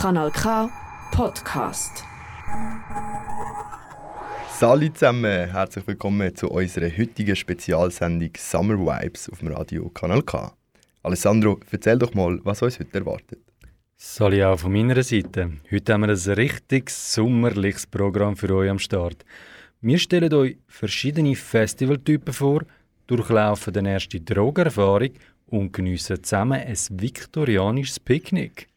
Kanal K Podcast. Salut zusammen, herzlich willkommen zu unserer heutigen Spezialsendung Summer Vibes auf dem Radio Kanal K. Alessandro, erzähl doch mal, was uns heute erwartet. Salut auch von meiner Seite. Heute haben wir ein richtig sommerliches Programm für euch am Start. Wir stellen euch verschiedene Festivaltypen vor, durchlaufen die erste Drogerfahrung und geniessen zusammen ein viktorianisches Picknick.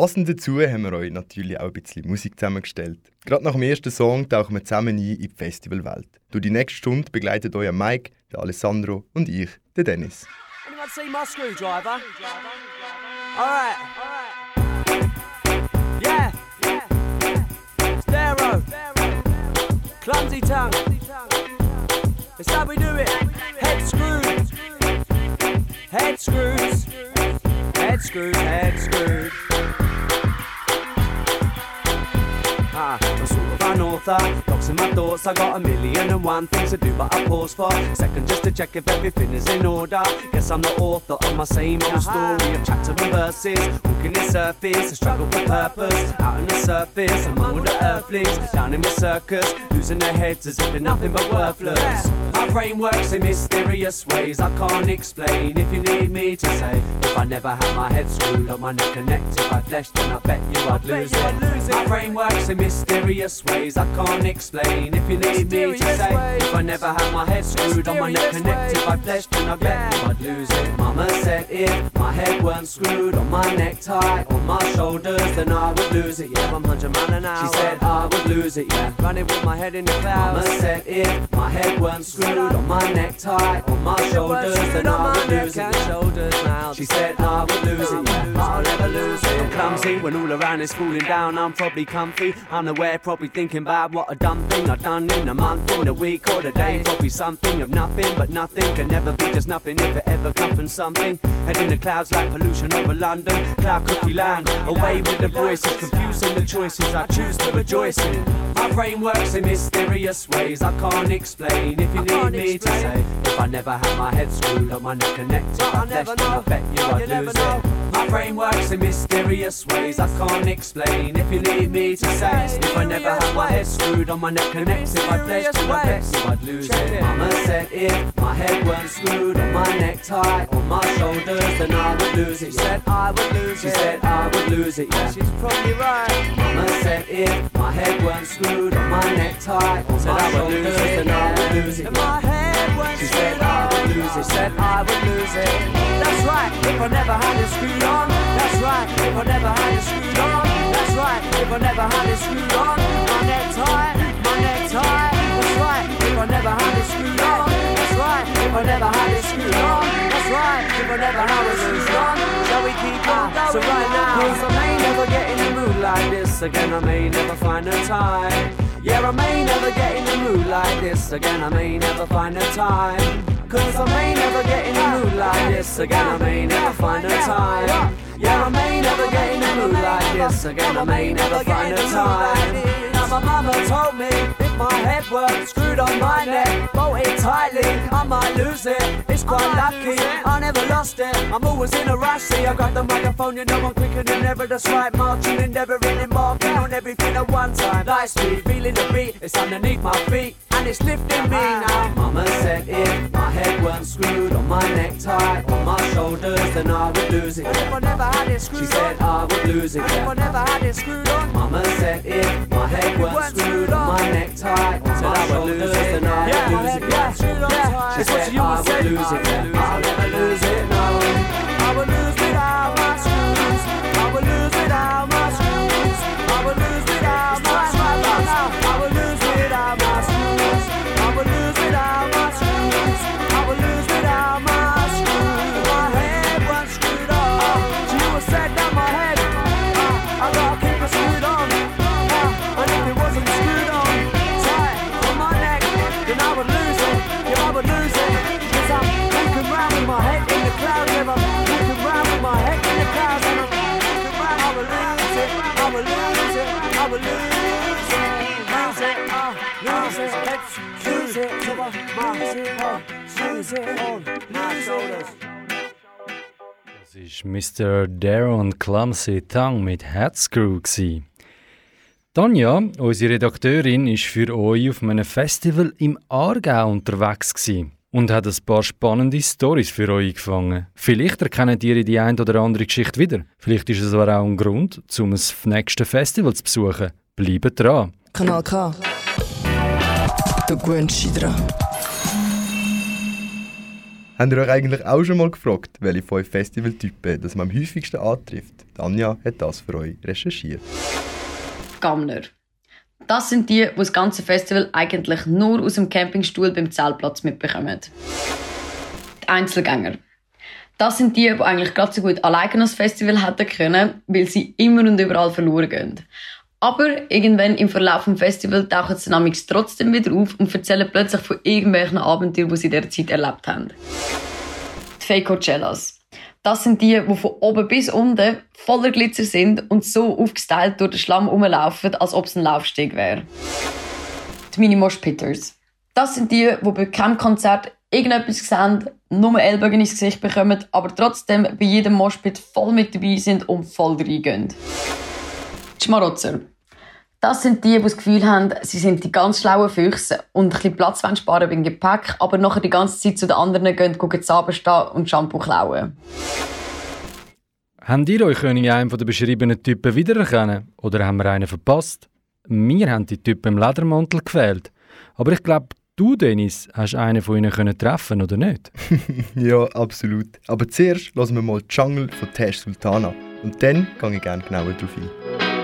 Passend dazu haben wir euch natürlich auch ein bisschen Musik zusammengestellt. Gerade nach dem ersten Song tauchen wir zusammen ein in die Festivalwelt. Durch die nächste Stunde begleitet euch Mike, der Alessandro und ich, der Dennis. Anyone see my screwdriver? Alright. Yeah. Stereo. Clumsy tongue. It's how we do it. Head screws. Head screws. Head screws. Head screws. Thought in my thoughts, I got a million and one things to do But I pause for a second just to check if everything is in order. Guess I'm the author of my same old story Of chapter and verses, walking the surface A struggle for purpose, out on the surface Among all the earthlings, down in my circus. Losing their heads as if they're nothing but worthless. My brain works in mysterious ways I can't explain. If you need me to say If I never had my head screwed on my neck connected by flesh Then I bet you I'd lose it. My brain works in mysterious ways I can't explain if you need me to say If I never had my head screwed on my neck connected by flesh Then I bet you I'd lose it. Mama said if my head weren't screwed on my necktie On my shoulders then I would lose it. Yeah, I'm 100 mile an hour. She said I would lose it, yeah Running with my head in the clouds. Mama said if my head weren't screwed on my necktie On my shoulders then I would lose it. yeah. She said I would lose it, yeah I'll never lose it. I'm clumsy when all around is falling down. I'm probably comfy. Unaware, probably thinking about what a dumb thing I've done in a month, in a week or a day. Probably something of nothing, but nothing can never be. Just nothing If it ever comes from something. Head in the clouds like pollution over London. Cloud cookie land, away with the voices. Confusing the choices I choose to rejoice in. My brain works in mysterious ways. I can't explain. If you need me to say If I never had my head screwed on my neck connected by flesh Then I bet you I'd lose it. My brain works in mysterious ways. I can't explain. If you need me to say If I never had my head screwed on my neck connected by flesh Then I bet you I'd lose it. Mama said if my head weren't screwed on my necktie On my shoulders then I would lose it She said I would lose it. She said I would lose it yeah. She's probably right. Mama said if my head weren't screwed on my necktie On my shoulders then I would lose it If my head weren't She said I would lose it Said I would lose it. That's right If I never had it screwed on. That's right If I never had it screwed on. That's right If I never had it screwed on. My necktie That's right If I never had it screwed on That's right If I never had it screwed on That's right If I never had it screwed on Shall we keep on going So right now Cause I may never get in the mood like this again I may never find the time yeah, I may never get in the mood like this again. I may never find the time. Cause I may never get in the mood like this again. I may never find the time. Yeah, I may never get in the mood like this again. I may never find the time. Now my mama told me my head were screwed on my neck, bolted tightly, I might lose it. It's quite lucky, I never lost it. I'm always in a rush, see I got the microphone, you know I'm quicker than ever. That's right, marching, endeavoring, embarking on everything at one time. Light speed, feeling the beat, it's underneath my feet, and it's lifting me now. Mama said if my head weren't screwed on my necktie, on my shoulders, then I would lose it. If I never had it screwed she said I would lose it. Yeah. If I never had it screwed on. Mama said if my head weren't screwed on my necktie, on my shoulders, then I would lose it. Yeah. She said I would lose it. Yeah. I'll never lose it. Das war Mr. Darren Clumsy Tongue mit Headscrew. Tanja, unsere Redakteurin, war für euch auf einem Festival im Aargau unterwegs und hat ein paar spannende Stories für euch gefangen. Vielleicht erkennt ihr die ein oder andere Geschichte wieder. Vielleicht ist es aber auch ein Grund, um das nächste Festival zu besuchen. Bleibt dran. Kanal K. Du gewöhnst dich dran. Habt ihr euch eigentlich auch schon mal gefragt, welche fünf Festivaltypen das man am häufigsten antrifft? Tanja hat das für euch recherchiert. Gammler. Das sind die, die das ganze Festival eigentlich nur aus dem Campingstuhl beim Zeltplatz mitbekommen. Die Einzelgänger. Das sind die, die eigentlich gerade so gut alleine das Festival hätten können, weil sie immer und überall verloren gehen. Aber irgendwann im Verlauf des Festivals tauchen sie nämlich trotzdem wieder auf und erzählen plötzlich von irgendwelchen Abenteuern, die sie in dieser Zeit erlebt haben. Die Fake Coachellas. Das sind die, die von oben bis unten voller Glitzer sind und so aufgestylt durch den Schlamm rumlaufen, als ob es ein Laufsteg wäre. Die Minimosh Pitters. Das sind die, die bei keinem Konzert irgendetwas sehen, nur Ellbogen ins Gesicht bekommen, aber trotzdem bei jedem Moshpit voll mit dabei sind und voll reingehen. Die Schmarotzer. Das sind die, die das Gefühl haben, sie sind die ganz schlauen Füchse und ein bisschen Platz sparen beim Gepäck, aber nachher die ganze Zeit zu den anderen gehen, gucken stehen und Shampoo klauen. Habt ihr euch in einem der beschriebenen Typen wiedererkennen? Oder haben wir einen verpasst? Wir haben die Typen im Ledermantel gewählt. Aber ich glaube, du, Dennis, hast einen von ihnen können treffen oder nicht? ja, absolut. Aber zuerst lassen wir mal Jungle von Tash Sultana. Und dann gehe ich gerne genauer darauf ein.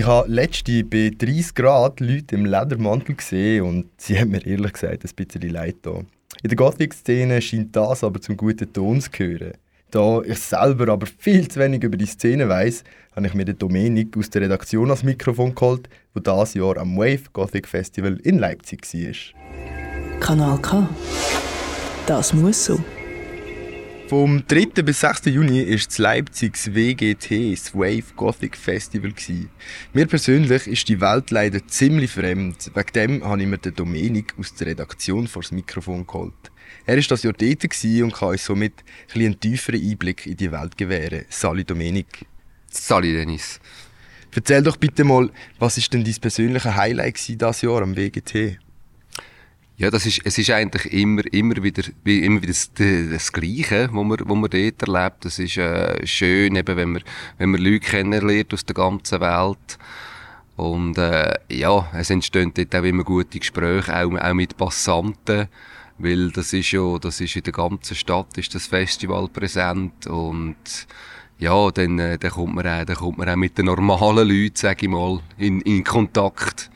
Ich habe letzte bei 30 Grad Leute im Ledermantel gesehen und sie haben mir ehrlich gesagt ein bisschen leid da. In der Gothic-Szene scheint das aber zum guten Ton zu gehören. Da ich selber aber viel zu wenig über die Szene weiß, habe ich mir den Dominik aus der Redaktion als Mikrofon geholt, der dieses Jahr am Wave Gothic Festival in Leipzig war. Kanal K. Das muss so. Vom 3. bis 6. Juni war das Leipzigs WGT, das Wave Gothic Festival. Mir persönlich ist die Welt leider ziemlich fremd. Wegen dem habe ich mir den Dominik aus der Redaktion vor das Mikrofon geholt. Er war das Jahr dort und kann uns somit ein einen tieferen Einblick in die Welt gewähren. Sali Dominik. Sali Dennis. Erzähl doch bitte mal, was ist denn dein persönliches Highlight dieses Jahr am WGT? Ja, das ist, es ist eigentlich immer, immer wieder, immer wieder das, das Gleiche, was man, was man dort erlebt. Das ist äh, schön, eben, wenn man, wenn man Leute kennenlernt aus der ganzen Welt. Und äh, ja, es entstehen dort auch immer gute Gespräche, auch, auch mit Passanten. Weil das ist ja, das ist in der ganzen Stadt ist das Festival präsent und ja, dann, äh, dann, kommt man auch, dann kommt man auch mit den normalen Leuten, sage ich mal, in, in Kontakt.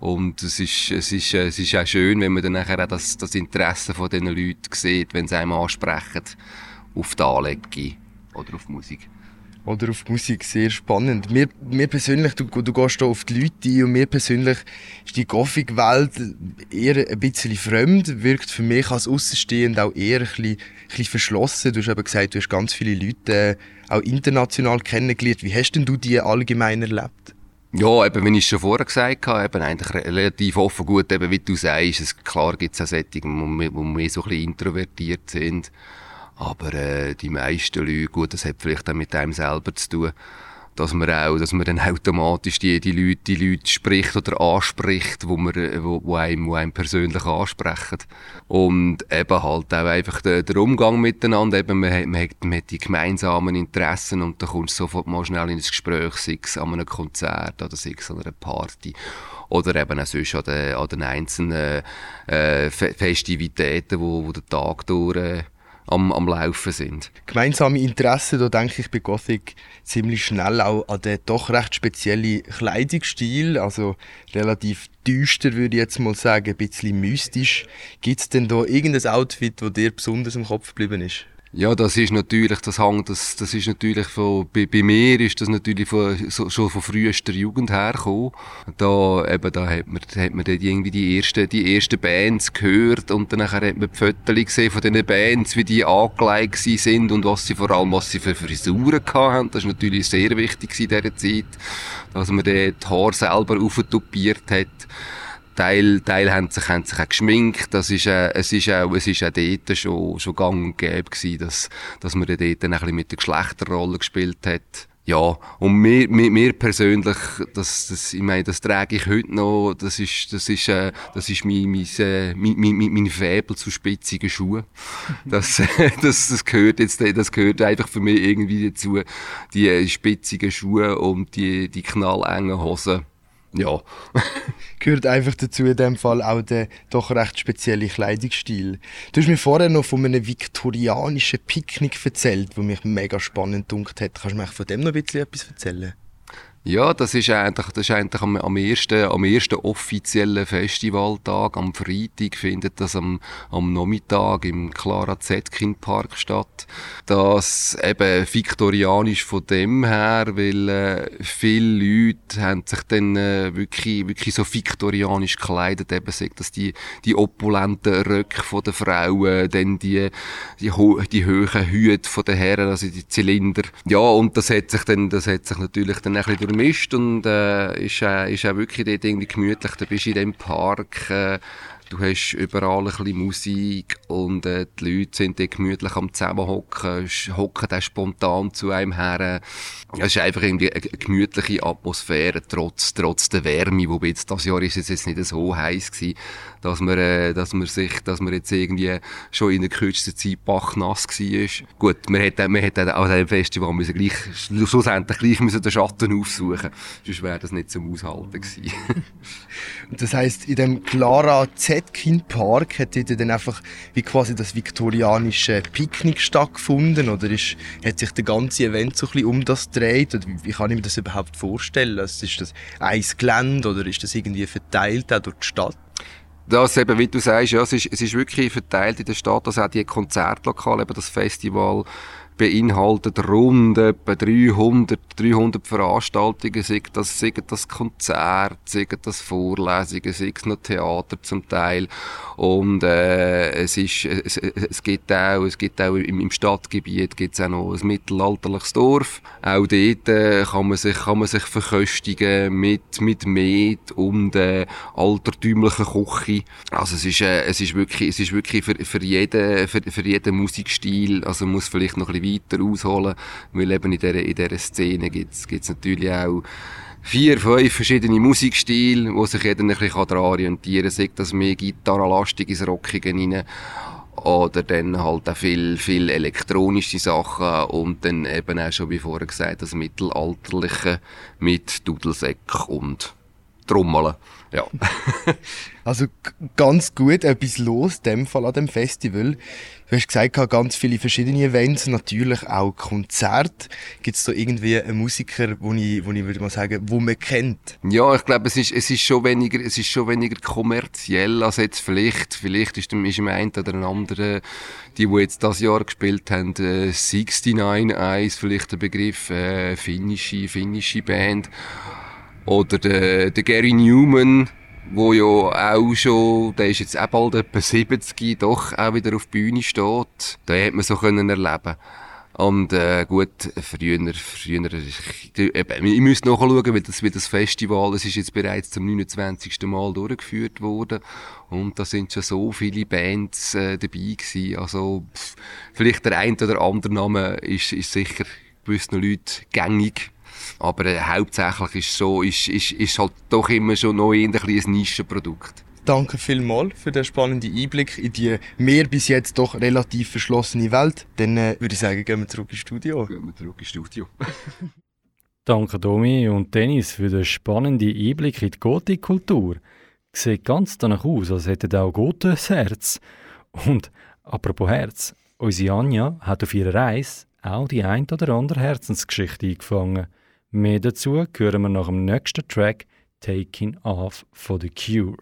Und es ist, es, ist, es ist auch schön, wenn man dann nachher auch das, das Interesse von diesen Leuten sieht, wenn sie einem ansprechen auf die Anlege oder auf die Musik. Oder auf die Musik, sehr spannend. Mir, mir persönlich, du, du gehst hier auf die Leute ein und mir persönlich ist die Gothic-Welt eher ein bisschen fremd, wirkt für mich als Außenstehend auch eher ein bisschen, ein bisschen verschlossen. Du hast eben gesagt, du hast ganz viele Leute äh, auch international kennengelernt. Wie hast denn du die allgemein erlebt? Ja, eben, wie ich schon vorher gesagt habe, eben eigentlich relativ offen gut, eben, wie du sagst, es, klar gibt es auch Settungen, wo, wo mehr so ein bisschen introvertiert sind. Aber äh, die meisten Leute, gut, das hat vielleicht auch mit einem selber zu tun, dass man auch, dass man dann automatisch die, die Leute, die Leute spricht oder anspricht, wo man, wo, wo einem, wo einem persönlich ansprechen. Und eben halt auch einfach der, der Umgang miteinander, eben man hat, man, hat, man hat die gemeinsamen Interessen und da kommst du sofort mal schnell in ein Gespräch, sei es an einem Konzert oder sei es an einer Party oder eben auch sonst an den, an den einzelnen äh, Festivitäten, wo, wo der Tag durch äh, am, am Laufen sind. Gemeinsame Interessen, da denke ich bei Gothic ziemlich schnell auch an den doch recht speziellen Kleidungsstil, also relativ düster würde ich jetzt mal sagen, ein bisschen mystisch. Gibt es denn da irgendein Outfit, das dir besonders im Kopf geblieben ist? Ja, das ist natürlich, das Hang, das, das ist natürlich von, bei, bei mir ist das natürlich von, so, schon von frühester Jugend hergekommen. Da, eben, da hat man, hat man dort irgendwie die ersten, die ersten Bands gehört und dann hat man die Fotos gesehen von diesen Bands, wie die angelegt sind und was sie vor allem, was sie für Frisuren hatten. Das ist natürlich sehr wichtig in dieser Zeit, dass man dort die Haare selber auftopiert hat. Teil, Teil haben sich, haben sich auch geschminkt. Das ist, äh, es ist auch, es ist auch dort schon, schon gang und gäbe gewesen, dass, dass man dort ein bisschen mit der Geschlechterrolle gespielt hat. Ja, und mir, mir, mir persönlich, das, das, ich meine, das trage ich heute noch, das ist, das ist, äh, das ist mein, mein, äh, mein, mein, mein Faible zu spitzigen Schuhen. Das, das, das gehört jetzt, das gehört einfach für mich irgendwie dazu, die äh, spitzigen Schuhe und die, die knallengen Hosen ja. Gehört einfach dazu in dem Fall auch der doch recht spezielle Kleidungsstil. Du hast mir vorher noch von einem viktorianischen Picknick erzählt, wo mich mega spannend dunkt hat. Kannst du mir von dem noch ein bisschen etwas erzählen? Ja, das ist eigentlich, das ist eigentlich am, am, ersten, am ersten offiziellen Festivaltag, am Freitag, findet das am, am Nachmittag im Clara Zetkin Park statt. Das eben viktorianisch von dem her, weil äh, viele Leute haben sich dann äh, wirklich, wirklich so viktorianisch gekleidet, eben sagt, dass die, die opulenten Röcke von den Frauen, dann die, die, ho die hohen Hüte von den Herren, also die Zylinder. Ja, und das hat sich dann, das hat sich natürlich dann ein bisschen durchmischt und äh, ist, äh, ist auch wirklich dort irgendwie gemütlich. Da bist du in dem Park, äh, du hast überall ein bisschen Musik und äh, die Leute sind dort gemütlich am Zusammenhocken, hocken dann spontan zu einem her. Es ist einfach irgendwie eine gemütliche Atmosphäre, trotz, trotz der Wärme, wobei jetzt das Jahr ist es jetzt nicht so heiß gewesen, dass man, äh, dass man sich, dass man jetzt irgendwie schon in der kürzesten Zeit bachnass war. Gut, man hätte, man hätte an diesem Festival müssen gleich, schlussendlich gleich müssen den Schatten aufsuchen, sonst wäre das nicht zum Aushalten gewesen. das heisst, in dem Clara Z Zetkin Park, hat dort dann einfach wie quasi das viktorianische Picknick stattgefunden oder ist, hat sich der ganze Event so ein um das gedreht? Oder wie, kann ich mir das überhaupt vorstellen? Also ist das ein Gelände oder ist das irgendwie verteilt auch durch die Stadt? Das eben, wie du sagst, ja, es ist, es ist wirklich verteilt in der Stadt, also auch die Konzertlokale, das Festival, beinhaltet rund etwa 300, 300 Veranstaltungen, sei das, sei das Konzert, sei das Vorlesungen, sei es noch Theater zum Teil. Und äh, es, ist, es, es gibt auch, es gibt auch im, im Stadtgebiet gibt's auch noch ein mittelalterliches Dorf. Auch dort äh, kann, man sich, kann man sich verköstigen mit, mit Met und äh, altertümlichen Küche. Also es ist, äh, es ist wirklich, es ist wirklich für, für, jeden, für, für jeden Musikstil, also muss vielleicht noch ein bisschen weiter ausholen, weil eben in dieser, in dieser Szene gibt es natürlich auch vier, fünf verschiedene Musikstile, wo sich jeder ein bisschen daran orientieren kann, sei das mehr gitarrenlastig ins Rockige rein oder dann halt auch viel, viel elektronische Sachen und dann eben auch schon wie vorher gesagt, das Mittelalterliche mit Dudelsäck und Trommeln. Ja. also ganz gut etwas los, in dem Fall an dem Festival. Du hast gesagt, ganz viele verschiedene Events, natürlich auch Konzerte. Gibt es da irgendwie einen Musiker, wo ich, wo ich würde mal sagen, wo man kennt? Ja, ich glaube, es ist, es ist schon weniger, es ist schon weniger kommerziell als jetzt vielleicht. Vielleicht ist, ist im einen oder anderen, die, die jetzt das Jahr gespielt haben, äh, 69 Eyes, vielleicht der Begriff, äh, finnische, finnische Band. Oder der, der Gary Newman, wo ja auch schon, der ist jetzt auch bald etwa 70, doch auch wieder auf der Bühne steht. Den hat man so können erleben und äh, gut, früher, früher eben, ich müsste nachschauen, weil das, weil das Festival, es ist jetzt bereits zum 29. Mal durchgeführt worden und da sind schon so viele Bands äh, dabei gewesen. Also pff, vielleicht der ein oder andere Name ist, ist sicher gewissen Leuten gängig. Aber äh, hauptsächlich ist so, ist, ist, ist halt doch immer schon noch ein, ein Nischenprodukt. Danke vielmals für den spannenden Einblick in die mir bis jetzt doch relativ verschlossene Welt. Dann äh, würde ich sagen, gehen wir zurück ins Studio. Gehen wir zurück ins Studio. Danke Domi und Dennis für den spannenden Einblick in die Gotik-Kultur. Sieht ganz danach aus, als hätte auch Goethe ein Herz. Und apropos Herz, unsere Anja hat auf ihrer Reise auch die ein oder andere Herzensgeschichte eingefangen. Mehr dazu hören wir nach dem nächsten Track Taking Off for The Cure.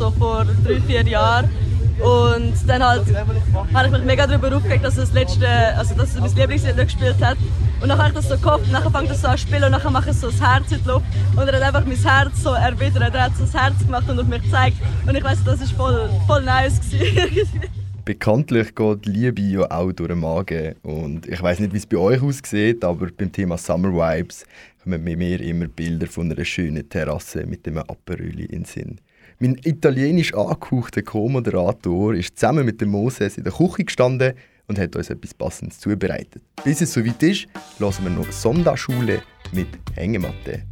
So vor drei, vier Jahren. Und dann halt habe ich mich mega darüber aufgeregt, dass das letzte, also dass mein Lieblingslied gespielt hat. Und dann habe ich das so gekauft und dann fängt er so an zu spielen und dann mache ich so das Herz in die Luft. Und er hat einfach mein Herz so erwidert. Er hat so das Herz gemacht und auf mich gezeigt. Und ich weiß, das war voll, voll nice. Bekanntlich geht Liebe ja auch durch den Magen. Und ich weiß nicht, wie es bei euch aussieht, aber beim Thema Summer Vibes kommen bei mir immer Bilder von einer schönen Terrasse mit einem Aperoli in den Sinn. Mein italienisch angehauchter Co-Moderator ist zusammen mit dem Moses in der Küche gestanden und hat uns etwas Passendes zubereitet. Bis es soweit ist, hören wir noch Sonderschule mit Hängematte.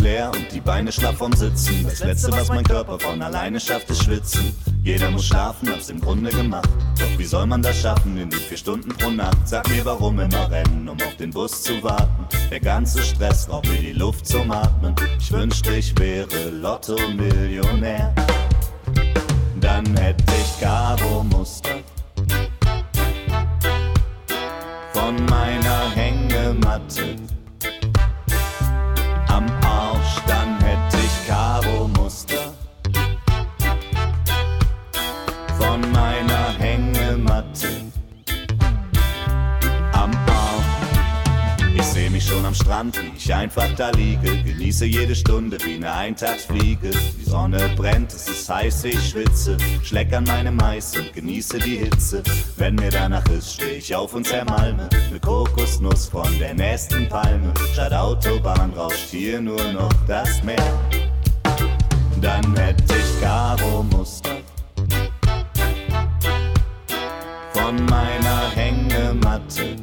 Leer und die Beine schlaff vom Sitzen. Das letzte, was mein Körper von alleine schafft, ist Schwitzen. Jeder muss schlafen, hab's im Grunde gemacht. Doch wie soll man das schaffen in den vier Stunden pro Nacht? Sag mir, warum immer rennen, um auf den Bus zu warten. Der ganze Stress raubt mir die Luft zum Atmen. Ich wünschte, ich wäre Lotto-Millionär. Dann hätte ich Gabo-Muster von meiner Hängematte Strand, wie ich einfach da liege. Genieße jede Stunde wie eine Eintagsfliege. Die Sonne brennt, es ist heiß, ich schwitze. Schleck an meinem Eis und genieße die Hitze. Wenn mir danach ist, steh ich auf und zermalme. Ne Kokosnuss von der nächsten Palme. Statt Autobahn rauscht hier nur noch das Meer. Dann hätte ich Karo-Muster von meiner Hängematte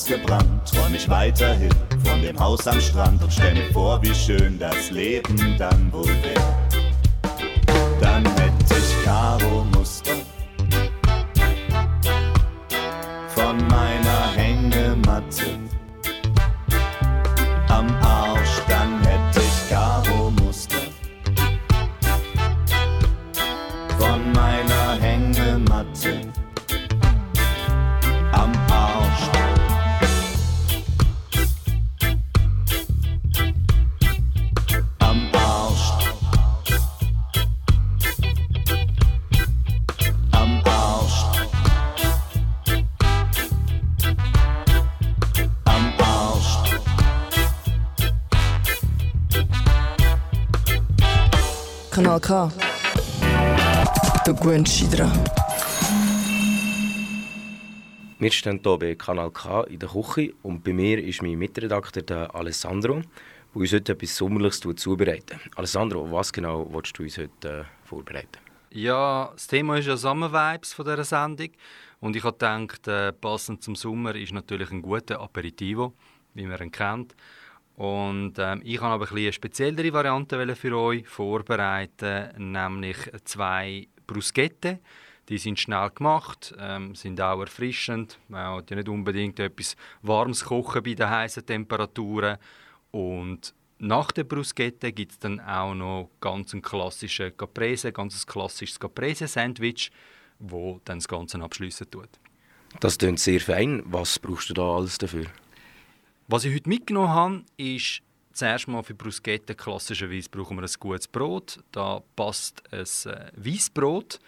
ausgebrannt, träum ich weiterhin von dem Haus am Strand und stell mir vor, wie schön das Leben dann wohl wäre. K. Der Gwen Schidra. Wir stehen hier bei Kanal K in der Küche und bei mir ist mein Mitredakteur der Alessandro, der uns heute etwas Sommerliches zubereiten Alessandro, was genau willst du uns heute äh, vorbereiten? Ja, das Thema ist ja Summer Vibes von dieser Sendung und ich habe gedacht, äh, passend zum Sommer ist natürlich ein guter Aperitivo, wie man ihn kennt. Und ähm, ich habe aber ein eine speziellere Variante für euch vorbereiten, nämlich zwei Bruschette. Die sind schnell gemacht, ähm, sind auch erfrischend. Man hat ja nicht unbedingt etwas Warmes kochen bei den heißen Temperaturen. Und nach der Bruschette gibt es dann auch noch ganz einen klassischen Caprese, ganz ein klassisches Caprese-Sandwich, wo dann das Ganze abschließen tut. Das klingt sehr fein. Was brauchst du da alles dafür? Was ich heute mitgenommen habe, ist zuerst mal für Bruschetta klassischerweise brauchen wir ein gutes Brot. Da passt ein äh, Weißbrot.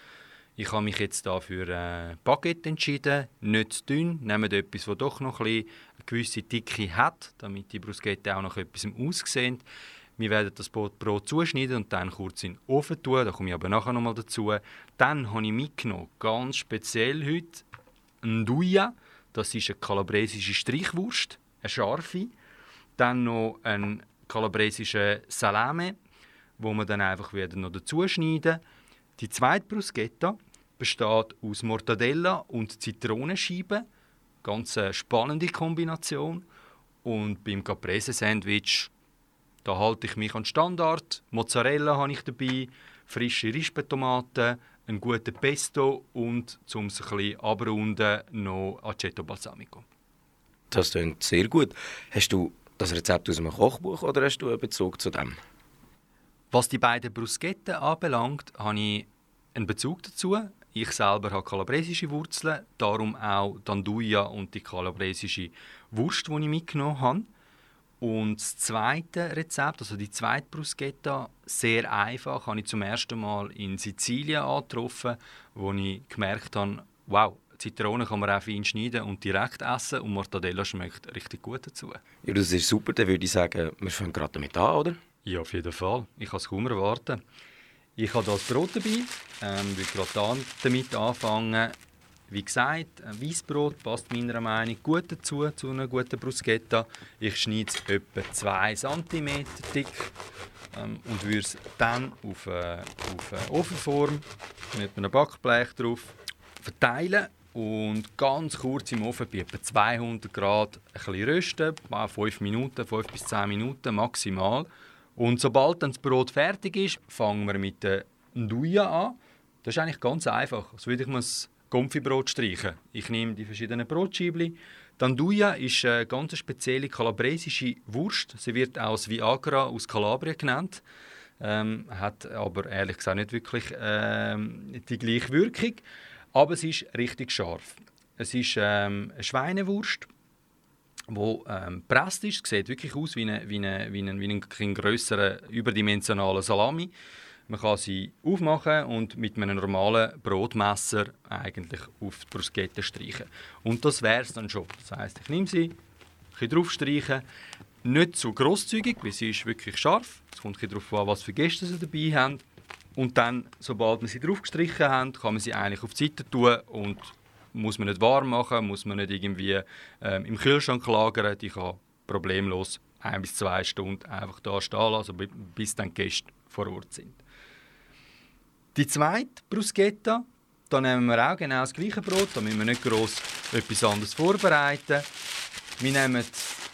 Ich habe mich jetzt da für ein äh, Baguette entschieden, nicht zu dünn. Nehmt etwas, das doch noch ein eine gewisse Dicke hat, damit die Bruschetta auch noch etwas aussehen. Wir werden das Brot zuschneiden und dann kurz in den Ofen tun. Da komme ich aber nachher noch mal dazu. Dann habe ich mitgenommen, ganz speziell heute, ein Duja. Das ist eine kalabresische Streichwurst eine scharfe, dann noch ein kalabresische Salame, wo man dann einfach wieder noch dazu schneiden. Die zweite Bruschetta besteht aus Mortadella und Zitronenscheiben, ganz eine spannende Kombination. Und beim Caprese Sandwich da halte ich mich an Standard. Mozzarella habe ich dabei, frische Rispetomaten, einen guten Pesto und zum es ein bisschen abrunden noch Aceto Balsamico. Das klingt sehr gut. Hast du das Rezept aus einem Kochbuch oder hast du einen Bezug zu dem? Was die beiden Bruschetten anbelangt, habe ich einen Bezug dazu. Ich selber habe kalabresische Wurzeln, darum auch Danduja und die kalabresische Wurst, die ich mitgenommen habe. Und das zweite Rezept, also die zweite Bruschetta, sehr einfach, habe ich zum ersten Mal in Sizilien angetroffen, wo ich gemerkt habe, wow, Zitronen kann man auch fein schneiden und direkt essen und Mortadella schmeckt richtig gut dazu. Ja, das ist super, dann würde ich sagen, wir fangen gerade damit an, oder? Ja, auf jeden Fall. Ich kann es kaum erwarten. Ich habe hier das Brot dabei, ähm, will gerade damit anfangen. Wie gesagt, ein Weißbrot passt meiner Meinung nach gut dazu, zu einer guten Bruschetta. Ich schneide es etwa 2 cm dick ähm, und würde es dann auf eine, auf eine Ofenform mit einem Backblech drauf verteilen und ganz kurz im Ofen bei etwa 200 Grad ein rösten, 5 Minuten, 5 bis 10 Minuten maximal. Und sobald dann das Brot fertig ist, fangen wir mit der Nduja an. Das ist eigentlich ganz einfach. So würde ich mir das Konfibrot streichen. Ich nehme die verschiedenen Brotscheibli. Die Nduja ist eine ganz spezielle kalabresische Wurst. Sie wird auch als Viagra aus Kalabrien genannt. Ähm, hat aber ehrlich gesagt nicht wirklich ähm, die gleiche Wirkung. Aber es ist richtig scharf. Es ist ähm, eine Schweinewurst, die ähm, presst ist. Sieht wirklich aus wie, eine, wie, wie, ein, wie ein, ein grösserer, überdimensionaler Salami. Man kann sie aufmachen und mit einem normalen Brotmesser eigentlich auf die Bruschette streichen. Und das wäre es dann schon. Das heisst, ich nehme sie, ein drauf streichen, nicht zu grosszügig, weil sie ist wirklich scharf. Es kommt darauf an, was für Gäste sie dabei haben. Und dann, sobald wir sie drauf gestrichen haben, kann man sie eigentlich auf die Seite tun und muss man nicht warm machen, muss man nicht irgendwie ähm, im Kühlschrank lagern. Die kann problemlos ein bis zwei Stunden einfach da stehen lassen, bis dann die Gäste vor Ort sind. Die zweite Bruschetta, da nehmen wir auch genau das gleiche Brot, da müssen wir nicht groß etwas anderes vorbereiten. Wir nehmen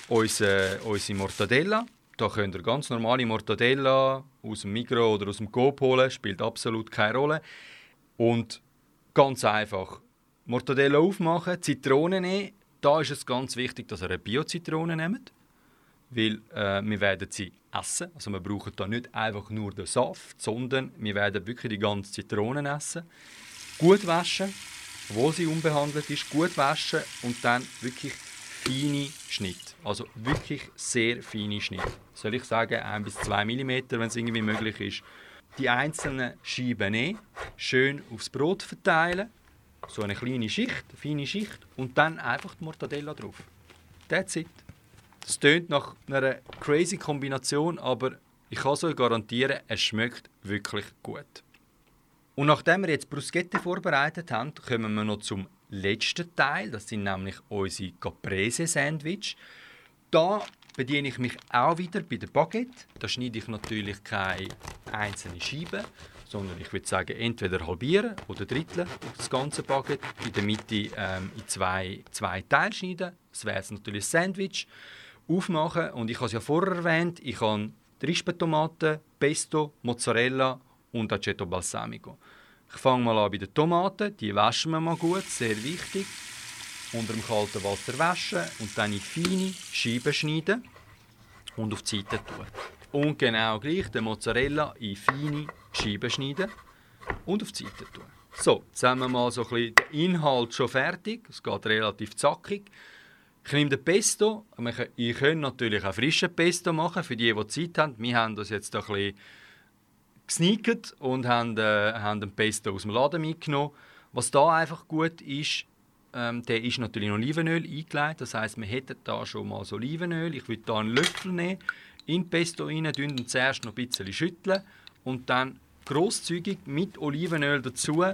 unsere, unsere Mortadella, da könnt ihr ganz normale Mortadella aus dem Mikro oder aus dem Coop holen, spielt absolut keine Rolle. Und ganz einfach, Mortadella aufmachen, Zitrone nehmen. Da ist es ganz wichtig, dass ihr eine Bio-Zitrone nehmt, weil äh, wir werden sie essen. Also wir brauchen da nicht einfach nur den Saft, sondern wir werden wirklich die ganze Zitrone essen. Gut waschen, wo sie unbehandelt ist, gut waschen und dann wirklich feine Schnitt. Also wirklich sehr feine Schnitt. Soll ich sagen, 1 bis 2 mm, wenn es irgendwie möglich ist. Die einzelnen Scheiben nehmen, schön aufs Brot verteilen, so eine kleine Schicht, eine feine Schicht und dann einfach die Mortadella drauf. That's it. Das tönt nach einer crazy Kombination, aber ich kann euch garantieren, es schmeckt wirklich gut. Und nachdem wir jetzt Bruschette vorbereitet haben, kommen wir noch zum letzten Teil. Das sind nämlich unsere Caprese-Sandwich. Da bediene ich mich auch wieder bei der Baguette. Da schneide ich natürlich keine einzelnen Scheiben, sondern ich würde sagen, entweder halbieren oder dritteln das ganze Baguette. In der Mitte ähm, in zwei, zwei Teile schneiden. Das wäre natürlich ein Sandwich. aufmachen. Und ich habe es ja vorher erwähnt, ich habe Rispentomaten, Pesto, Mozzarella und Aceto Balsamico. Ich fange mal an bei den Tomaten. Die waschen wir mal gut, sehr wichtig. Unter dem kalten Wasser waschen und dann in feine Scheiben schneiden und auf die Seite tun. Und genau gleich den Mozzarella in feine Scheiben schneiden und auf die Seite tun. So, jetzt haben wir mal so ein bisschen den Inhalt schon fertig. Es geht relativ zackig. Ich nehme den Pesto. Ihr könnt natürlich auch frischen Pesto machen, für die, die Zeit haben. Wir haben das jetzt ein bisschen gesneakt und haben, äh, haben den Pesto aus dem Laden mitgenommen. Was da einfach gut ist, ähm, der ist natürlich in Olivenöl eingelegt. Das heißt, wir hätten da schon mal so Olivenöl. Ich würde da einen Löffel nehmen, in Pesto rein, und zuerst noch ein bisschen schütteln und dann großzügig mit Olivenöl dazu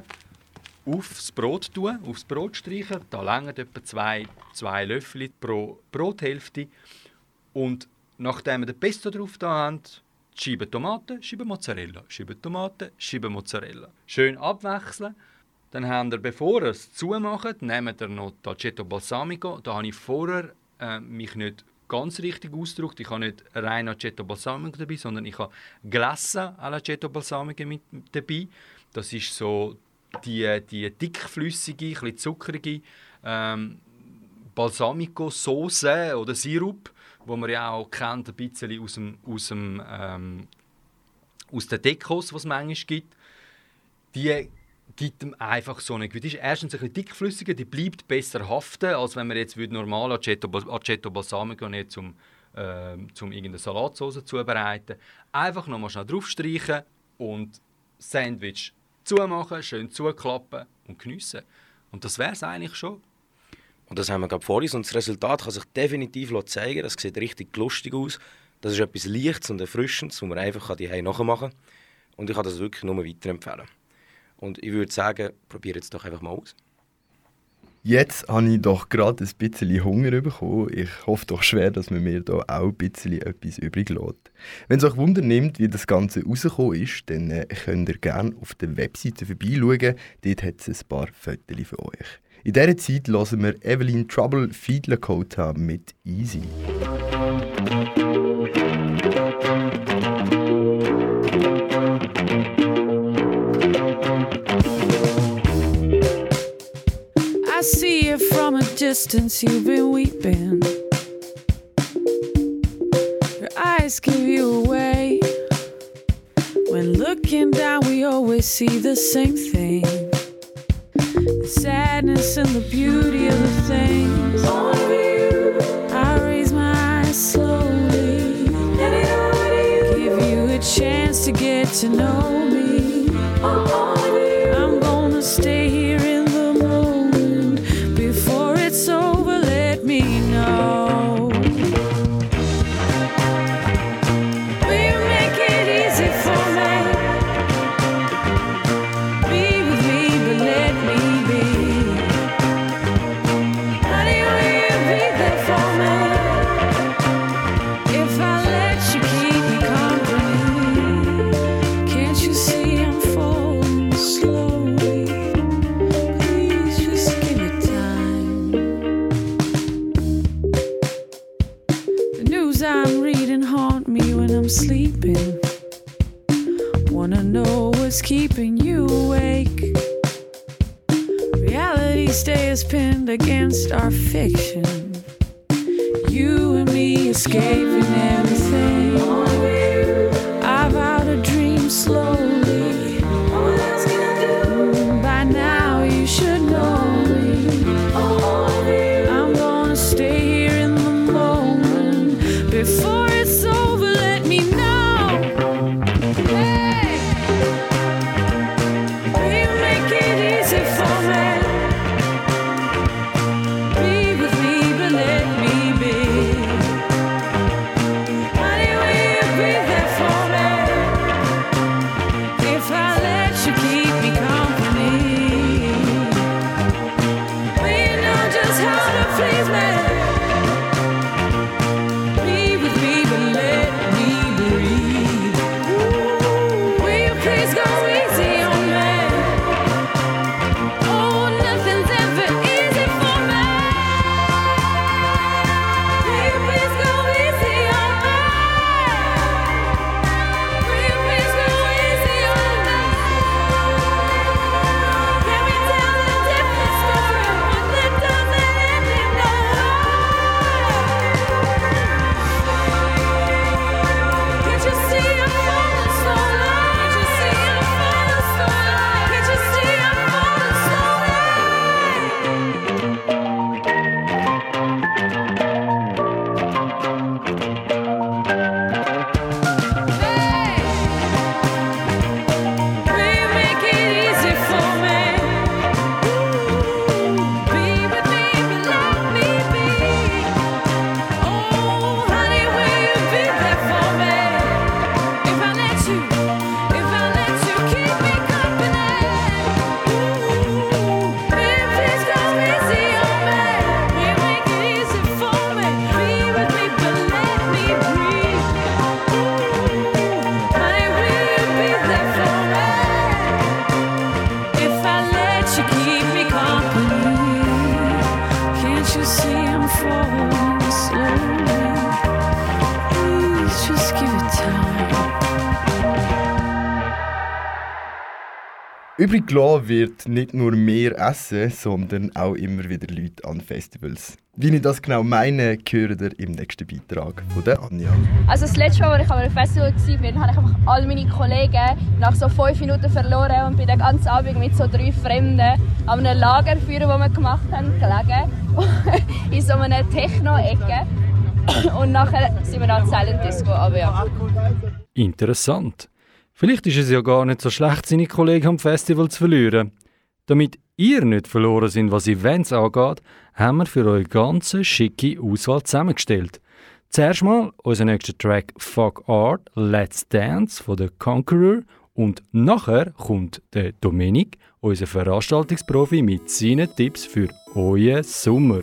aufs Brot tun, aufs Brot streichen. Da langen etwa zwei, zwei Löffel pro Brothälfte. Und nachdem wir den Pesto drauf haben, Scheiben Tomaten, Scheiben Mozzarella, Scheiben Tomaten, Scheiben Mozzarella. Schön abwechseln. Dann habt ihr, bevor ihr es zumacht, nehmt ihr noch Aceto Balsamico. Da habe ich vorher äh, mich nicht ganz richtig ausgedrückt. Ich habe nicht rein Aceto Balsamico dabei, sondern ich habe Glasse all'Aceto Balsamico mit dabei. Das ist so die, die dickflüssige, bisschen zuckerige ähm, Balsamico-Sauce oder Sirup wo man ja auch kennt, ein bisschen aus, dem, aus, dem, ähm, aus den Dekos, die es manchmal gibt, die gibt ihm einfach so eine Die ist erstens ein bisschen dickflüssiger, die bleibt besser haften, als wenn man jetzt normal Aceto, Aceto Balsamico nicht zum, äh, zum irgendeine Salatsauce zubereiten. Einfach nochmal schnell draufstreichen und Sandwich zumachen, schön zuklappen und geniessen. Und das wäre es eigentlich schon. Und das haben wir gerade vor uns. Und das Resultat kann sich definitiv zeigen. Das sieht richtig lustig aus. Das ist etwas Leichtes und Erfrischendes, das man einfach die nachmachen kann. Und ich kann das wirklich nur weiterempfehlen. Und ich würde sagen, probiert es doch einfach mal aus. Jetzt habe ich doch gerade ein bisschen Hunger bekommen. Ich hoffe doch schwer, dass man mir da auch ein bisschen etwas übrig lässt. Wenn es euch Wunder nimmt, wie das Ganze rausgekommen ist, dann äh, könnt ihr gerne auf der Webseite vorbeischauen. Dort hat es ein paar Fotos für euch. In dieser Zeit hören wir Evelyn Trouble Feed Lakota mit Easy. From a distance, you've been weeping. Your eyes give you away. When looking down, we always see the same thing the sadness and the beauty of the things. I raise my eyes slowly, give you a chance to get to know me. I'm gonna stay here Übrig gelassen wird nicht nur mehr Essen, sondern auch immer wieder Leute an Festivals. Wie ich das genau meine, hören ihr im nächsten Beitrag von der Anja. Also das letzte Mal, als ich an einem Festival war, habe ich einfach all meine Kollegen nach so fünf Minuten verloren und bin den ganzen Abend mit so drei Fremden an einem Lagerfeuer, das wir gemacht haben, gelegen. in so einer Techno-Ecke. Und nachher sind wir dann Silent Disco. Aber ja. Interessant. Vielleicht ist es ja gar nicht so schlecht, seine Kollegen am Festival zu verlieren. Damit ihr nicht verloren sind, was Events angeht, haben wir für euch ganz schicke Auswahl zusammengestellt. Zuerst mal unser nächster Track Fuck Art, Let's Dance von The Conqueror und nachher kommt der Dominik, unser Veranstaltungsprofi, mit seinen Tipps für euren Sommer.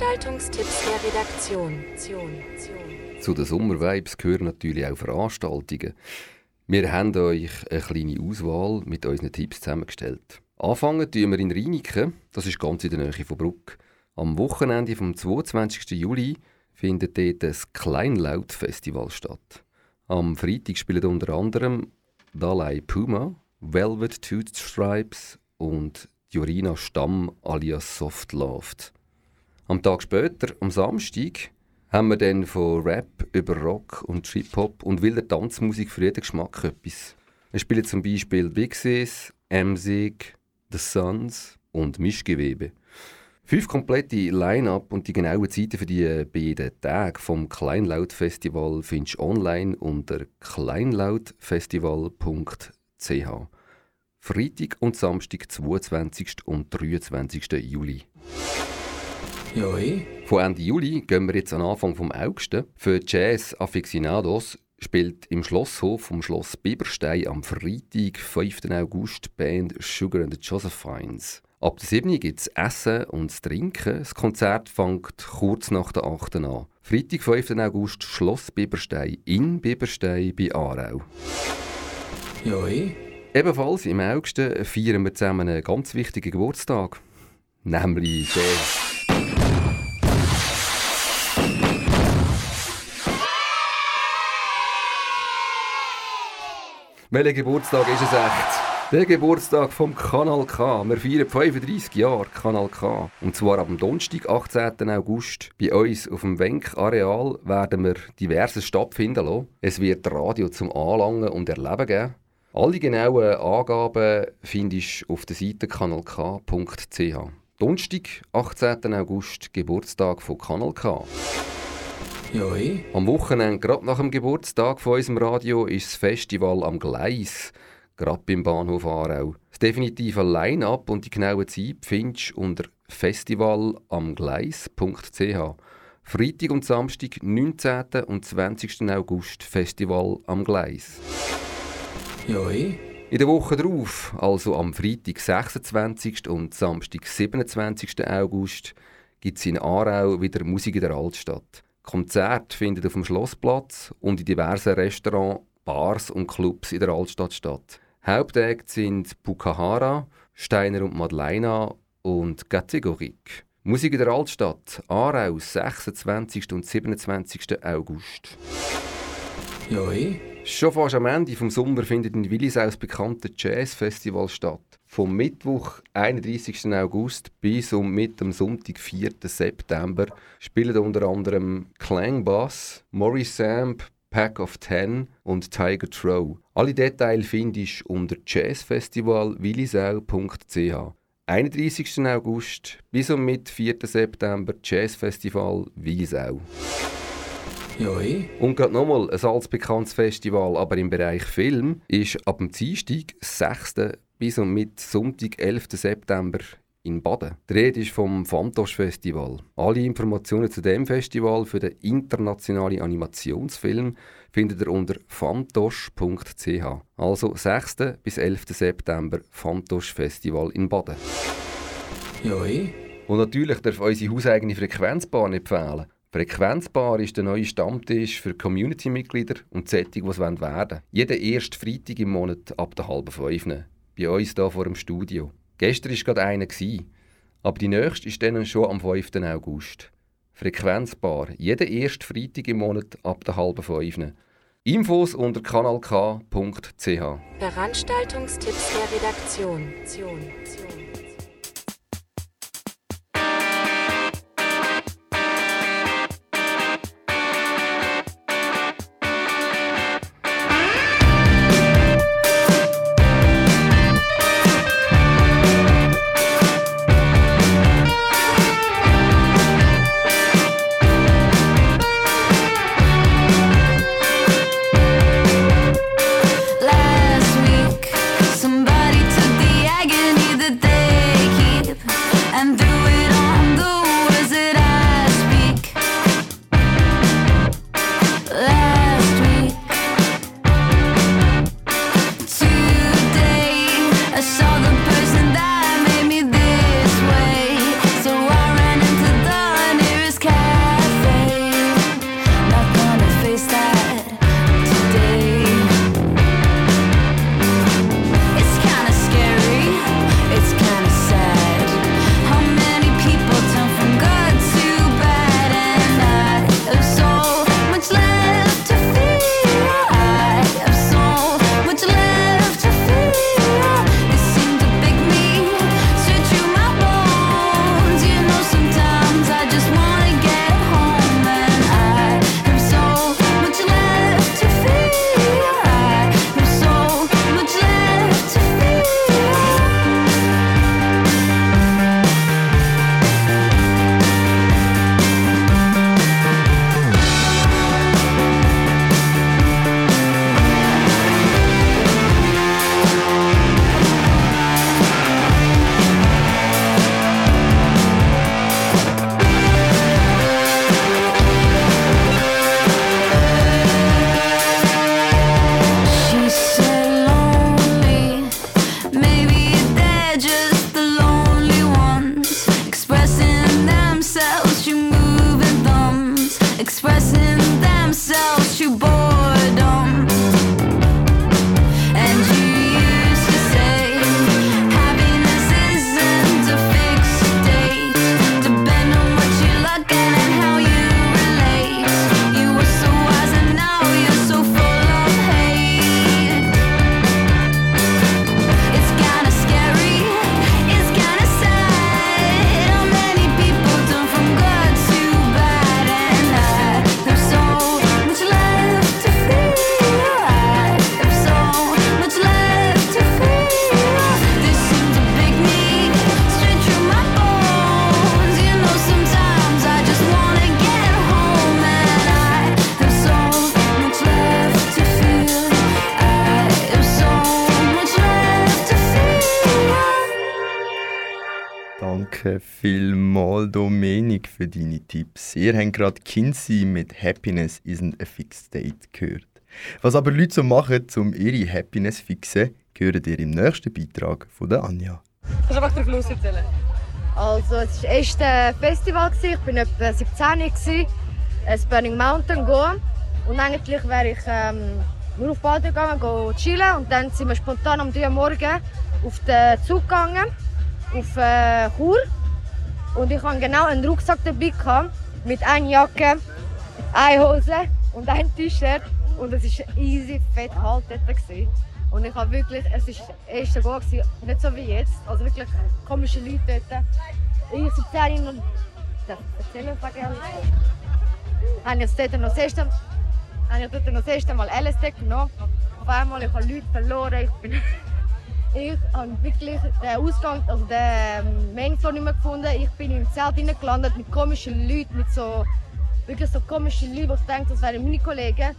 Veranstaltungstipps der Redaktion. Zu den Sommervibes gehören natürlich auch Veranstaltungen. Wir haben euch eine kleine Auswahl mit unseren Tipps zusammengestellt. Anfangen tun wir in Rheiniken, das ist ganz in der Nähe von Bruck. Am Wochenende vom 22. Juli findet dort das Kleinlaut-Festival statt. Am Freitag spielen unter anderem Dalai Puma, Velvet Tooth Stripes und Jorina Stamm alias Soft Loved. Am Tag später, am Samstag, haben wir dann von Rap über Rock und Trip-Hop und wilder Tanzmusik für jeden Geschmack etwas. Wir spielen zum Beispiel Big Sis, Emsig, The Suns und Mischgewebe. Fünf komplette Line-Up und die genauen Zeiten für die beiden Tage vom Kleinlaut-Festival findest du online unter kleinlautfestival.ch. Freitag und Samstag, 22. und 23. Juli. Joi. Von Ende Juli gehen wir jetzt an Anfang vom August. Für Jazz Aficionados spielt im Schlosshof vom Schloss Biberstein am Freitag, 5. August, die Band Sugar and the Josephines. Ab der 7. gibt es Essen und Trinken. Das Konzert fängt kurz nach der 8. an. Freitag, 5. August, Schloss Biberstein in Biberstein bei Aarau. Joi. Ebenfalls im August feiern wir zusammen einen ganz wichtigen Geburtstag. Nämlich den Welcher Geburtstag ist es echt? Der Geburtstag vom Kanal K. Wir feiern 35 Jahre Kanal K. Und zwar am Donnerstag, 18. August. Bei uns auf dem Wenk-Areal werden wir diverses stattfinden lassen. Es wird Radio zum Anlangen und Erleben geben. Alle genauen Angaben findest du auf der Seite kanalk.ch. Donnerstag, 18. August, Geburtstag von Kanal K. Joi. Am Wochenende, gerade nach dem Geburtstag von unserem Radio, ist das Festival am Gleis, gerade beim Bahnhof Aarau. Das definitive Line-Up und die genaue Zeit findest du unter festivalamgleis.ch. Freitag und Samstag, 19. und 20. August, Festival am Gleis. Joi. In der Woche darauf, also am Freitag 26. und Samstag 27. August, gibt es in Aarau wieder Musik in der Altstadt. Konzerte finden auf dem Schlossplatz und in diversen Restaurants, Bars und Clubs in der Altstadt statt. Hauptakte sind Bukahara, Steiner und Madeleina und Kategorik. Musik in der Altstadt, Aarau, 26. und 27. August. Joi. Schon fast am Ende vom Sommer findet in Willisau das bekannte Jazzfestival statt. Vom Mittwoch, 31. August bis um mit dem Sonntag, 4. September spielen unter anderem Clang Bass, Maurice Samp, Pack of Ten und Tiger Trow. Alle Details findest du unter jazzfestivalwillisau.ch. 31. August bis um mit 4. September Jazzfestival Willisau. Joi. Und gerade nochmal ein altbekanntes Festival, aber im Bereich Film, ist ab dem Dienstag, 6. bis und mit Sonntag, 11. September in Baden. Die Rede ist vom Fantosch Festival. Alle Informationen zu dem Festival für den internationalen Animationsfilm findet ihr unter fantosch.ch. Also 6. bis 11. September Fantosch Festival in Baden. Joi. Und natürlich darf unsere hauseigene Frequenzbar nicht fehlen. Frequenzbar ist der neue Stammtisch für Community-Mitglieder und solche, die es werden wollen. Jeden ersten Freitag im Monat ab der halben fünf. Bei uns hier vor dem Studio. Gestern war gerade einer, aber die nächste ist dann schon am 5. August. Frequenzbar, jeden ersten Freitag im Monat ab der halben fünf. Infos unter kanalk.ch. Veranstaltungstipps der Redaktion. Ihr habt gerade Kinsey mit Happiness isn't a fixed state gehört. Was aber Leute so machen, um ihre Happiness zu fixen, gehört ihr im nächsten Beitrag von der Anja. Kannst du einfach den Fluss erzählen? Also, es war das erste Festival. gewesen. Ich war etwa 17 gewesen. ein Burning Mountain gehen. Und eigentlich wäre ich ähm, nur auf Bade gegangen, gehen chillen. Und dann sind wir spontan am 3 Uhr morgen auf den Zug gegangen, auf äh, Chur. Und ich hatte genau einen Rucksack dabei gehabt, mit einer Jacke, einer Hose und ein T-Shirt. Und es war easy fett. Gewesen. Und ich habe wirklich, es war erste Go, gewesen, nicht so wie jetzt. Also wirklich komische Leute dort. Ich 17 und das erzählen ich ehrlich. Habe ich dort noch das erste, habe ich dort noch das erste Mal LSD genommen. Auf einmal, ich habe Leute verloren. Ich bin ich habe wirklich den Ausgang, also den ähm, Mainfloor nicht mehr gefunden. Ich bin im Zelt gelandet mit komischen Leuten, mit so wirklich so komischen Leuten, wo ich denke, das wären meine Kollegen.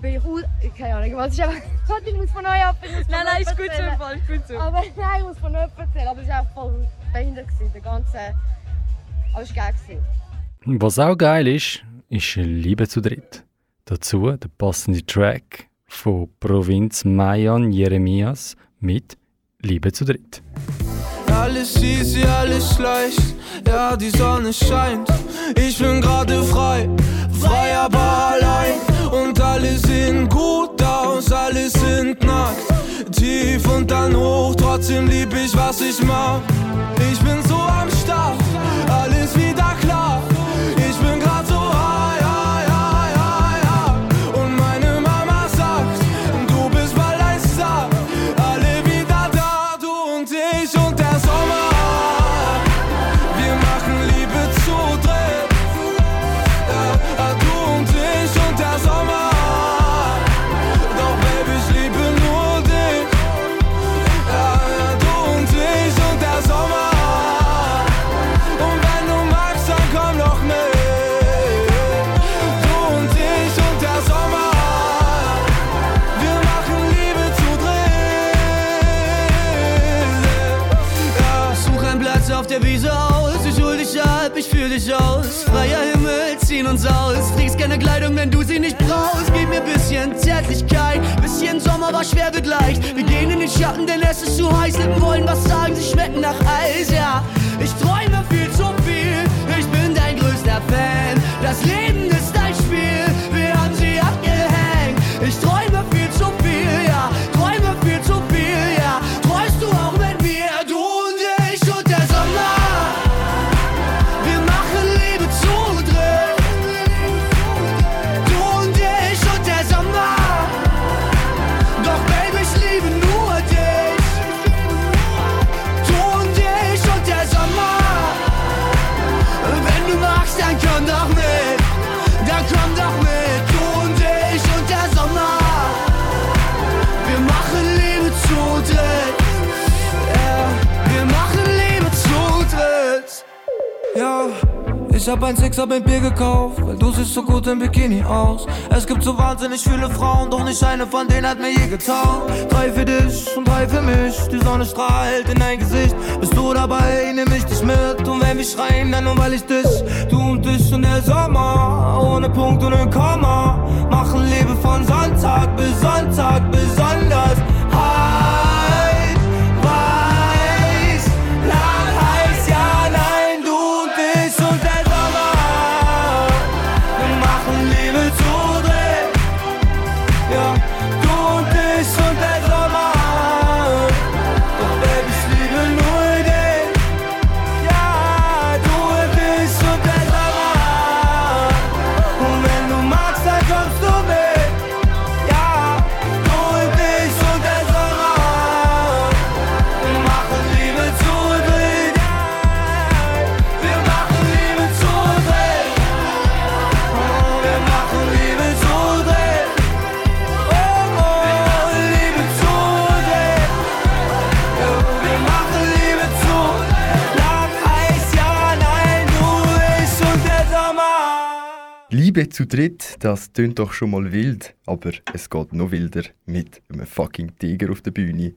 Bin ich aus, ich keine Ahnung, was ist einfach, Gott, ich muss von neu ab. ich muss von Nein, nein, ist gut so, Fall, ist gut so. Aber nein, ich muss von neu erzählen, aber es war auch voll behindert gewesen, der ganze, aber es war geil gewesen. Was auch geil ist, ist Liebe zu dritt. Dazu der passende Track von Provinz Mayan Jeremias mit Liebe zu dritt. Alles easy, alles leicht, ja, die Sonne scheint. Ich bin gerade frei, frei aber allein. Und alle sehen gut aus, alle sind nackt. Tief und dann hoch, trotzdem lieb ich, was ich mach. Ich bin so am Start, alles wieder klar. Aus. Es gibt so wahnsinnig viele Frauen, doch nicht eine von denen hat mir je getaugt. Drei für dich und drei für mich, die Sonne strahlt in dein Gesicht. Bist du dabei, nehm ich dich mit und wenn wir schreien, dann nur weil ich dich, du und ich und der Sommer, ohne Punkt und ein Komma, machen Liebe von Sonntag bis Sonntag besonders Liebe zu dritt, das tönt doch schon mal wild, aber es geht noch wilder mit einem fucking Tiger auf der Bühne.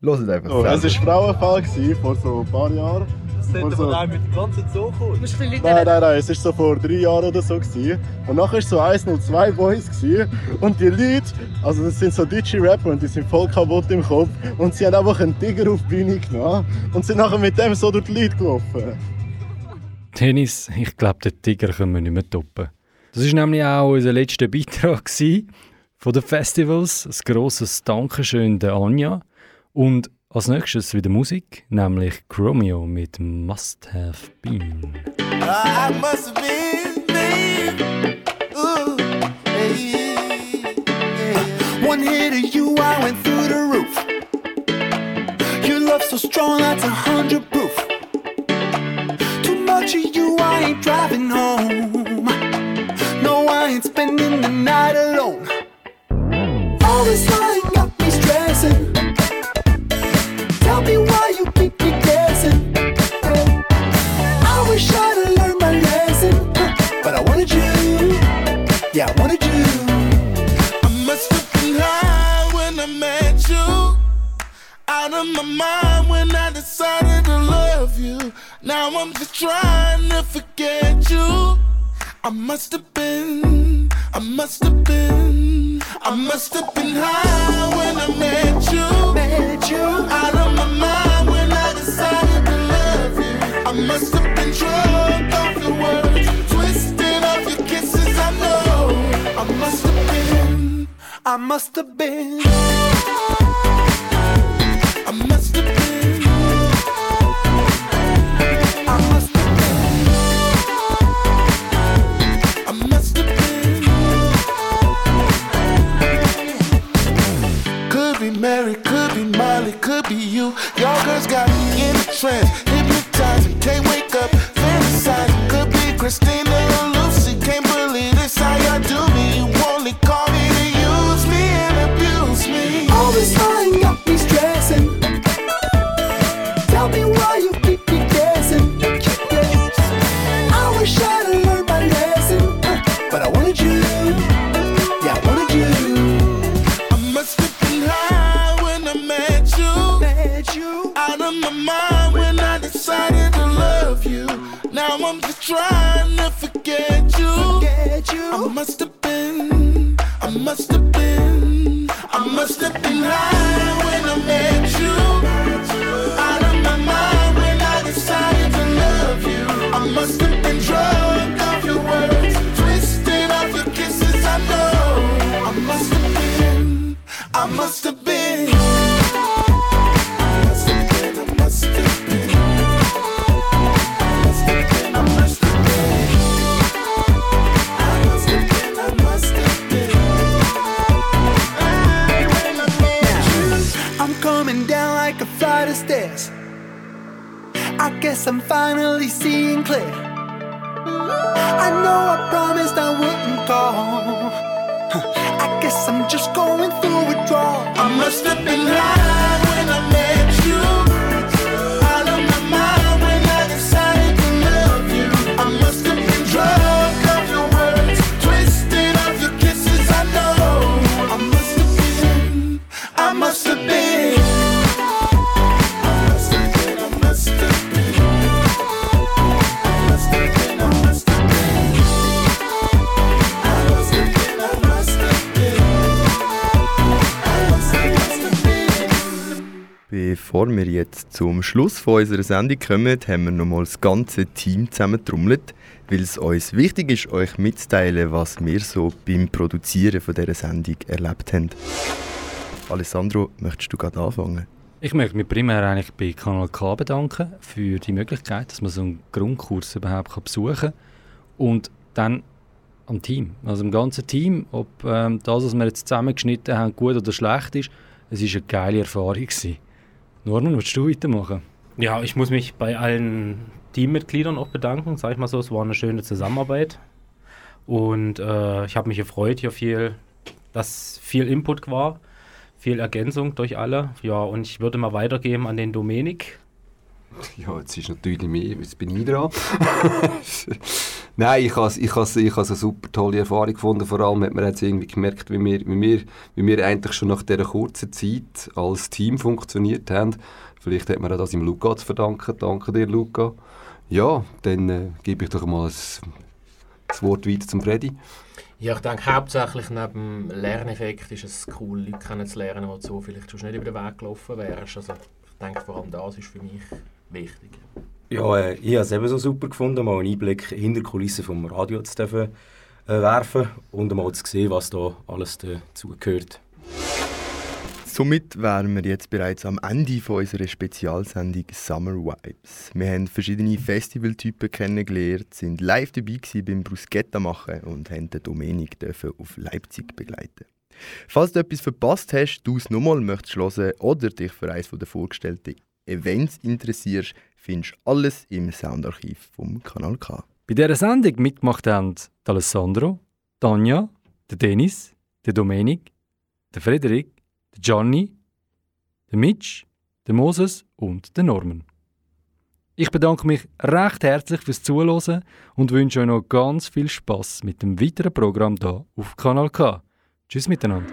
Hört einfach Oh, es selber. war Frauenfall gewesen, vor so ein paar Jahren. Vor so- mit der ganzen Zukunft. Nein, nein, nein, es war so vor drei Jahren oder so. Gewesen. Und nachher war so 102 Boys. Gewesen. Und die Leute, also das sind so deutsche Rapper und die sind voll kaputt im Kopf. Und sie haben einfach einen Tiger auf die Bühne genommen und sind nachher mit dem so durch die Leute gelaufen. Dennis, ich glaube, den Tiger können wir nicht mehr toppen. Das war nämlich auch unser letzter Beitrag von den Festivals. Ein grosses Dankeschön der Anja. Und als nächstes wieder Musik, nämlich Chromeo mit Must Have Been. I must have been. Ooh, hey, yeah. One hit of you, I went through the roof. Your love so strong, that's a hundred proof. Too much of you, I ain't driving home. Ain't spending the night alone. All I must have been high when I met you. Guess I'm finally seeing clear. I know I promised I wouldn't call. I guess I'm just going through withdrawal. I must have been high Bevor wir jetzt zum Schluss von unserer Sendung kommen, haben wir nochmal das ganze Team zusammentrommelt, weil es uns wichtig ist, euch mitzuteilen, was wir so beim Produzieren von dieser Sendung erlebt haben. Alessandro, möchtest du gerade anfangen? Ich möchte mich primär eigentlich bei Kanal K bedanken für die Möglichkeit, dass man so einen Grundkurs überhaupt besuchen kann. Und dann am Team, also am ganzen Team, ob ähm, das, was wir jetzt zusammengeschnitten haben, gut oder schlecht ist, es war eine geile Erfahrung. Gewesen. Norman, willst du weitermachen? Ja, ich muss mich bei allen Teammitgliedern auch bedanken, sag ich mal so. Es war eine schöne Zusammenarbeit. Und äh, ich habe mich gefreut, hier viel, dass viel Input war, viel Ergänzung durch alle. Ja, und ich würde mal weitergeben an den Dominik. Ja, jetzt ist natürlich mehr, jetzt bin ich dran. Nein, ich habe ich has, ich has eine super tolle Erfahrung gefunden. Vor allem hat man jetzt irgendwie gemerkt, wie wir, wie, wir, wie wir eigentlich schon nach dieser kurzen Zeit als Team funktioniert haben. Vielleicht hat man das im Luca zu verdanken. Danke dir, Luca. Ja, dann äh, gebe ich doch mal das, das Wort weiter zum Freddy. Ja, ich denke hauptsächlich neben dem Lerneffekt ist es cool, Leute kennenzulernen, die so vielleicht schon nicht über den Weg gelaufen wärst. Also ich denke vor allem das ist für mich wichtig. Ja, äh, ich habe es ebenso super gefunden, mal einen Einblick hinter die Kulissen vom Radio zu dürfen, äh, werfen und mal zu sehen, was da alles dazugehört. Somit wären wir jetzt bereits am Ende von unserer Spezialsendung Summer Vibes. Wir haben verschiedene Festivaltypen kennengelernt, sind live dabei beim Bruschetta machen und haben den Dominik auf Leipzig begleiten. Falls du etwas verpasst hast, du es nochmal möchtest hören oder dich für eines der vorgestellten Events interessierst, findest du alles im Soundarchiv vom Kanal K. Bei dieser Sendung mitgemacht haben Alessandro, Tanja, der Dennis, der Dominik, der Frederik, der Gianni, der Mitch, der Moses und der Norman. Ich bedanke mich recht herzlich fürs Zuhören und wünsche euch noch ganz viel Spaß mit dem weiteren Programm hier auf Kanal K. Tschüss miteinander.